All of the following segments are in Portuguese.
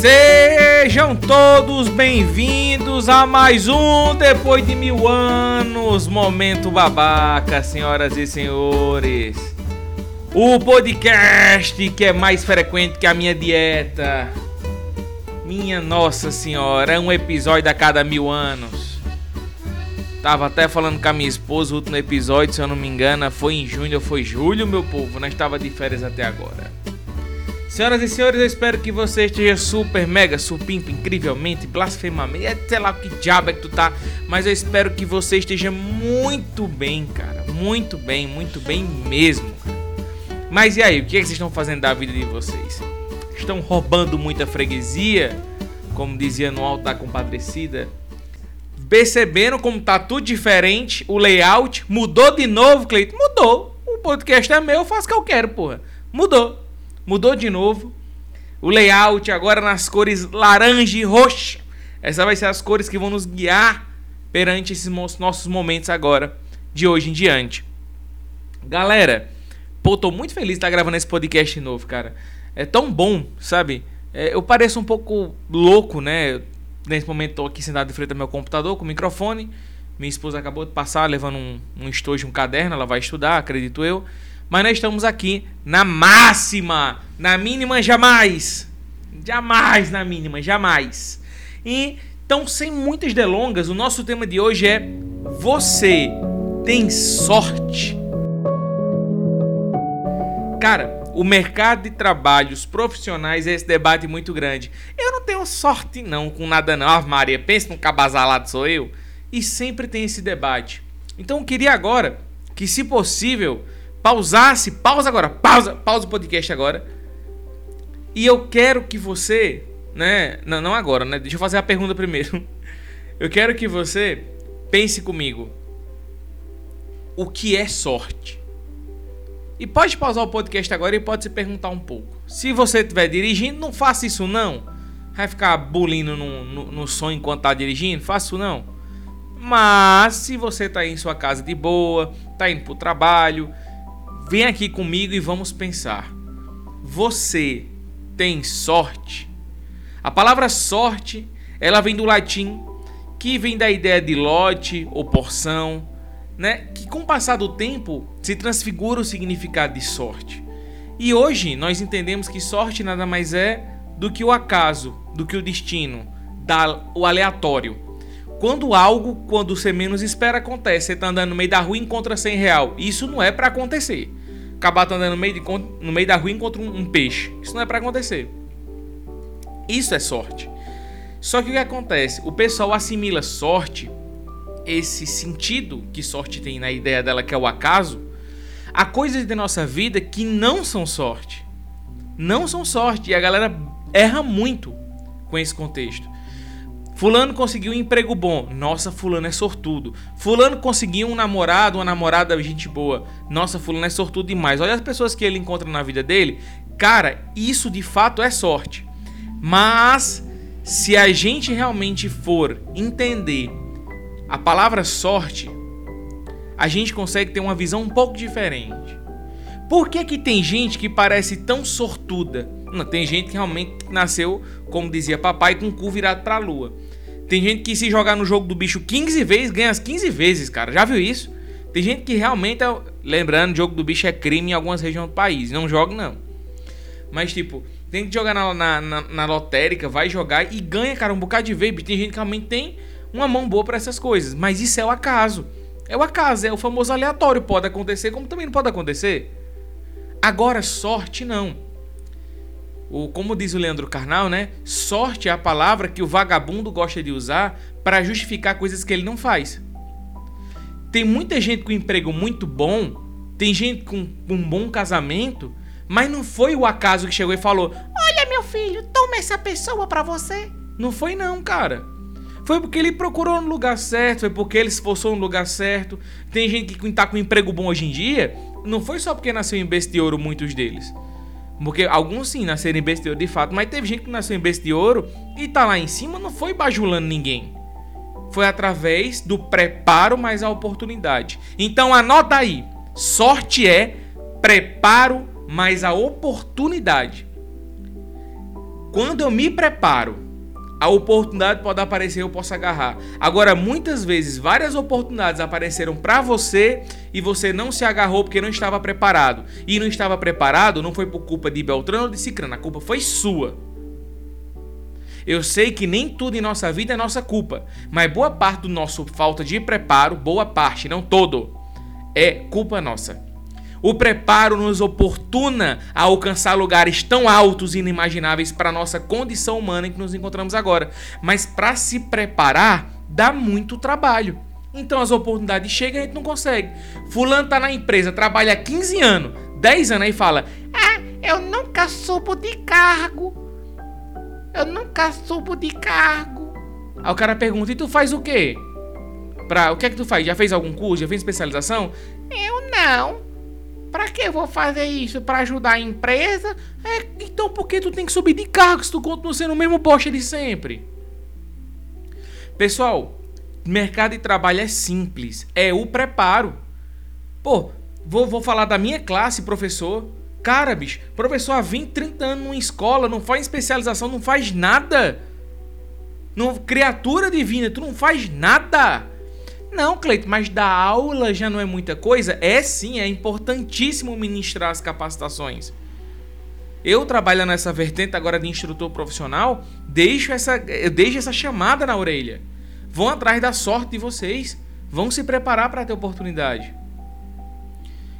Sejam todos bem-vindos a mais um Depois de Mil Anos Momento Babaca, senhoras e senhores. O podcast que é mais frequente que a minha dieta. Minha Nossa Senhora, é um episódio a cada mil anos. Tava até falando com a minha esposa, o último episódio, se eu não me engano, foi em junho ou foi julho, meu povo. Nós estava de férias até agora. Senhoras e senhores, eu espero que você esteja super, mega, supimpa, incrivelmente, blasfemamente, é, sei lá que diabo é que tu tá, mas eu espero que você esteja muito bem, cara, muito bem, muito bem mesmo. Mas e aí, o que, é que vocês estão fazendo da vida de vocês? Estão roubando muita freguesia, como dizia no Alto da Compadecida? Perceberam como tá tudo diferente, o layout mudou de novo, Cleiton? Mudou. O podcast é meu, eu faço o que eu quero, porra. Mudou mudou de novo. O layout agora nas cores laranja e roxa. Essas vai ser as cores que vão nos guiar perante esses nossos momentos agora, de hoje em diante. Galera, pô, tô muito feliz de estar gravando esse podcast novo, cara. É tão bom, sabe? É, eu pareço um pouco louco, né? Nesse momento tô aqui sentado de frente ao meu computador com o microfone. Minha esposa acabou de passar levando um, um estojo, um caderno, ela vai estudar, acredito eu. Mas nós estamos aqui na máxima, na mínima jamais. Jamais na mínima, jamais. E então, sem muitas delongas, o nosso tema de hoje é Você tem sorte? Cara, o mercado de trabalho, os profissionais, é esse debate muito grande. Eu não tenho sorte não com nada não. Ah, Maria, pensa num cabasalado sou eu. E sempre tem esse debate. Então eu queria agora que, se possível, pausasse, pausa agora, pausa, pausa o podcast agora. E eu quero que você, né, não, não agora, né? Deixa eu fazer a pergunta primeiro. Eu quero que você pense comigo. O que é sorte? E pode pausar o podcast agora e pode se perguntar um pouco. Se você estiver dirigindo, não faça isso não. Vai ficar bulindo no, no, no som enquanto tá dirigindo? Faça isso não. Mas se você está em sua casa de boa, está indo para o trabalho, Vem aqui comigo e vamos pensar. Você tem sorte? A palavra sorte, ela vem do latim, que vem da ideia de lote ou porção, né? Que com o passar do tempo se transfigura o significado de sorte. E hoje nós entendemos que sorte nada mais é do que o acaso, do que o destino, da, o aleatório. Quando algo, quando você menos espera, acontece. Você tá andando no meio da rua e encontra 100 real. Isso não é para acontecer acabar andando no meio, de, no meio da rua e encontra um, um peixe. Isso não é para acontecer. Isso é sorte. Só que o que acontece? O pessoal assimila sorte, esse sentido que sorte tem na ideia dela, que é o acaso, a coisas da nossa vida que não são sorte. Não são sorte. E a galera erra muito com esse contexto. Fulano conseguiu um emprego bom. Nossa, fulano é sortudo. Fulano conseguiu um namorado, uma namorada gente boa. Nossa, fulano é sortudo demais. Olha as pessoas que ele encontra na vida dele. Cara, isso de fato é sorte. Mas se a gente realmente for entender a palavra sorte, a gente consegue ter uma visão um pouco diferente. Por que que tem gente que parece tão sortuda? Não, tem gente que realmente nasceu, como dizia papai, com o cu virado para a lua. Tem gente que se jogar no jogo do bicho 15 vezes, ganha as 15 vezes, cara. Já viu isso? Tem gente que realmente, é... lembrando, jogo do bicho é crime em algumas regiões do país. Não joga, não. Mas, tipo, tem que jogar na, na, na, na lotérica, vai jogar e ganha, cara, um bocado de vez. Tem gente que realmente tem uma mão boa para essas coisas. Mas isso é o acaso. É o acaso, é o famoso aleatório. Pode acontecer, como também não pode acontecer. Agora, sorte não o, como diz o Leandro Carnal, né? Sorte é a palavra que o vagabundo gosta de usar para justificar coisas que ele não faz. Tem muita gente com emprego muito bom, tem gente com, um bom casamento, mas não foi o acaso que chegou e falou: Olha, meu filho, toma essa pessoa para você. Não foi, não, cara. Foi porque ele procurou no lugar certo, foi porque ele se esforçou no lugar certo. Tem gente que tá com um emprego bom hoje em dia, não foi só porque nasceu em berço de ouro, muitos deles. Porque alguns sim nasceram em berço de ouro de fato, mas teve gente que nasceu em berço de ouro e tá lá em cima, não foi bajulando ninguém. Foi através do preparo mais a oportunidade. Então anota aí: sorte é preparo mais a oportunidade. Quando eu me preparo, a oportunidade pode aparecer, eu posso agarrar. Agora, muitas vezes, várias oportunidades apareceram para você e você não se agarrou porque não estava preparado. E não estava preparado não foi por culpa de Beltrano ou de Cicrano, a culpa foi sua. Eu sei que nem tudo em nossa vida é nossa culpa, mas boa parte do nosso falta de preparo, boa parte, não todo, é culpa nossa. O preparo nos oportuna a alcançar lugares tão altos e inimagináveis para nossa condição humana em que nos encontramos agora. Mas para se preparar, dá muito trabalho. Então as oportunidades chegam e a gente não consegue. Fulano tá na empresa, trabalha há 15 anos, 10 anos aí fala: "Ah, eu nunca subo de cargo. Eu nunca subo de cargo." Aí o cara pergunta: "E tu faz o quê?" Pra, o que é que tu faz? Já fez algum curso? Já fez especialização? Eu não. Pra que eu vou fazer isso? Pra ajudar a empresa? É, então por que tu tem que subir de cargo se tu continua sendo o mesmo bosta de sempre? Pessoal, mercado de trabalho é simples. É o preparo. Pô, vou, vou falar da minha classe, professor. Cara, bicho, professor há 20, 30 anos numa escola, não faz especialização, não faz nada. Não, criatura divina, tu não faz nada. Não, Cleito, mas dar aula já não é muita coisa? É sim, é importantíssimo ministrar as capacitações. Eu trabalho nessa vertente agora de instrutor profissional, deixo essa, deixo essa chamada na orelha. Vão atrás da sorte de vocês. Vão se preparar para ter oportunidade.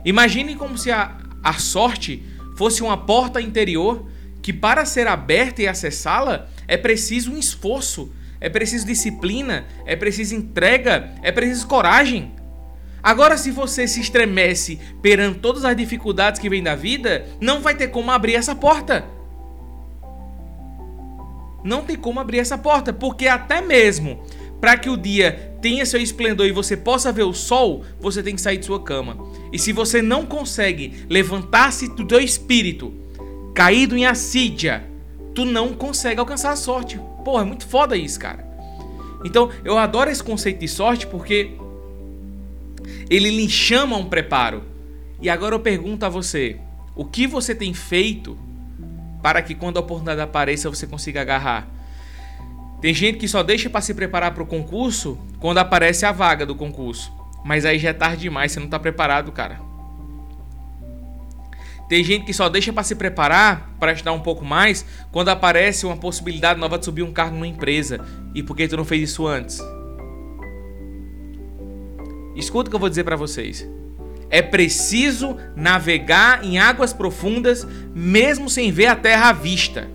Imagine como se a, a sorte fosse uma porta interior que, para ser aberta e acessá-la, é preciso um esforço, é preciso disciplina, é preciso entrega, é preciso coragem. Agora, se você se estremece perante todas as dificuldades que vêm da vida, não vai ter como abrir essa porta. Não tem como abrir essa porta, porque até mesmo para que o dia tenha seu esplendor e você possa ver o sol, você tem que sair de sua cama. E se você não consegue levantar-se do teu espírito, caído em assídia, tu não consegue alcançar a sorte. Porra, é muito foda isso, cara. Então, eu adoro esse conceito de sorte porque ele lhe chama um preparo. E agora eu pergunto a você: o que você tem feito para que quando a oportunidade apareça você consiga agarrar? Tem gente que só deixa para se preparar para o concurso quando aparece a vaga do concurso. Mas aí já é tarde demais, você não está preparado, cara. Tem gente que só deixa para se preparar, para estudar um pouco mais, quando aparece uma possibilidade nova de subir um cargo numa empresa. E por que tu não fez isso antes? Escuta o que eu vou dizer para vocês. É preciso navegar em águas profundas, mesmo sem ver a terra à vista.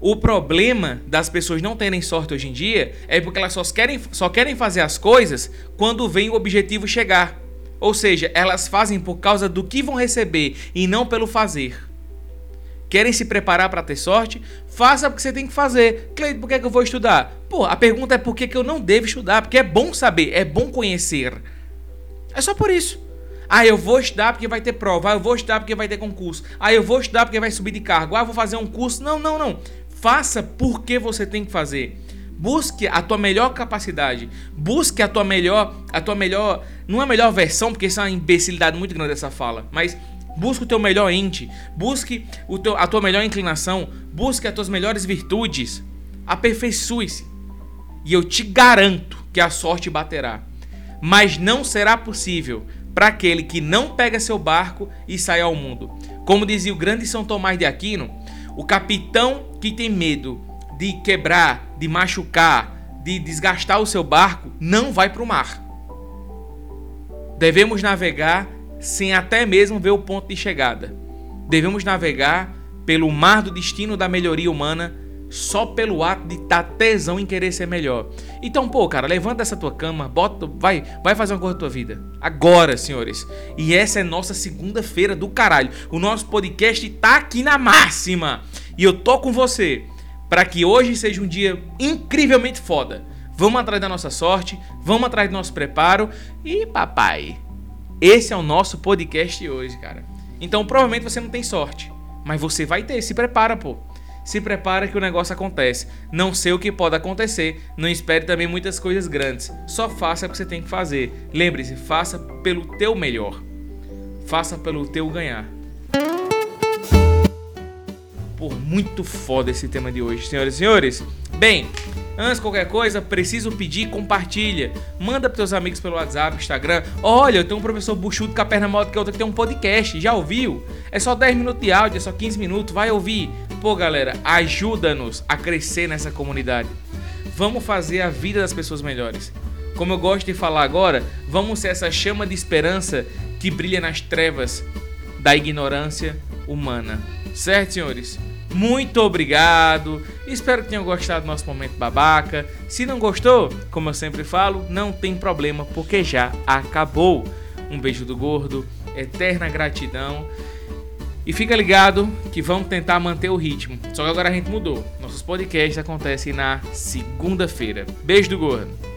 O problema das pessoas não terem sorte hoje em dia é porque elas só querem, só querem fazer as coisas quando vem o objetivo chegar. Ou seja, elas fazem por causa do que vão receber e não pelo fazer. Querem se preparar para ter sorte? Faça o que você tem que fazer. Cleide, por que, é que eu vou estudar? Pô, a pergunta é por que, que eu não devo estudar? Porque é bom saber, é bom conhecer. É só por isso. Ah, eu vou estudar porque vai ter prova. Ah, eu vou estudar porque vai ter concurso. Ah, eu vou estudar porque vai subir de cargo. Ah, eu vou fazer um curso. Não, não, não. Faça porque você tem que fazer. Busque a tua melhor capacidade. Busque a tua melhor, a tua melhor, não a melhor versão, porque isso é uma imbecilidade muito grande essa fala, mas busque o teu melhor ente, busque o teu, a tua melhor inclinação, busque as tuas melhores virtudes. Aperfeiçoe-se. E eu te garanto que a sorte baterá. Mas não será possível para aquele que não pega seu barco e sai ao mundo. Como dizia o grande São Tomás de Aquino, o capitão que tem medo de quebrar, de machucar, de desgastar o seu barco, não vai para o mar. Devemos navegar sem até mesmo ver o ponto de chegada. Devemos navegar pelo mar do destino da melhoria humana só pelo ato de estar tá tesão em querer ser melhor. Então, pô, cara, levanta essa tua cama, bota, vai, vai fazer uma coisa da tua vida. Agora, senhores. E essa é nossa segunda-feira do caralho. O nosso podcast tá aqui na máxima. E eu tô com você para que hoje seja um dia incrivelmente foda. Vamos atrás da nossa sorte, vamos atrás do nosso preparo e papai. Esse é o nosso podcast hoje, cara. Então provavelmente você não tem sorte, mas você vai ter, se prepara, pô. Se prepara que o negócio acontece. Não sei o que pode acontecer, não espere também muitas coisas grandes. Só faça o que você tem que fazer. Lembre-se, faça pelo teu melhor. Faça pelo teu ganhar. Pô, muito foda esse tema de hoje, senhoras e senhores. Bem, Antes de qualquer coisa, preciso pedir, compartilha. Manda pros teus amigos pelo WhatsApp, Instagram. Olha, eu tenho um professor buchudo com a perna maior que outra que tem um podcast. Já ouviu? É só 10 minutos de áudio, é só 15 minutos. Vai ouvir. Pô, galera, ajuda-nos a crescer nessa comunidade. Vamos fazer a vida das pessoas melhores. Como eu gosto de falar agora, vamos ser essa chama de esperança que brilha nas trevas da ignorância humana. Certo, senhores? Muito obrigado. Espero que tenham gostado do nosso momento babaca. Se não gostou, como eu sempre falo, não tem problema, porque já acabou. Um beijo do gordo, eterna gratidão. E fica ligado que vamos tentar manter o ritmo. Só que agora a gente mudou. Nossos podcasts acontecem na segunda-feira. Beijo do gordo.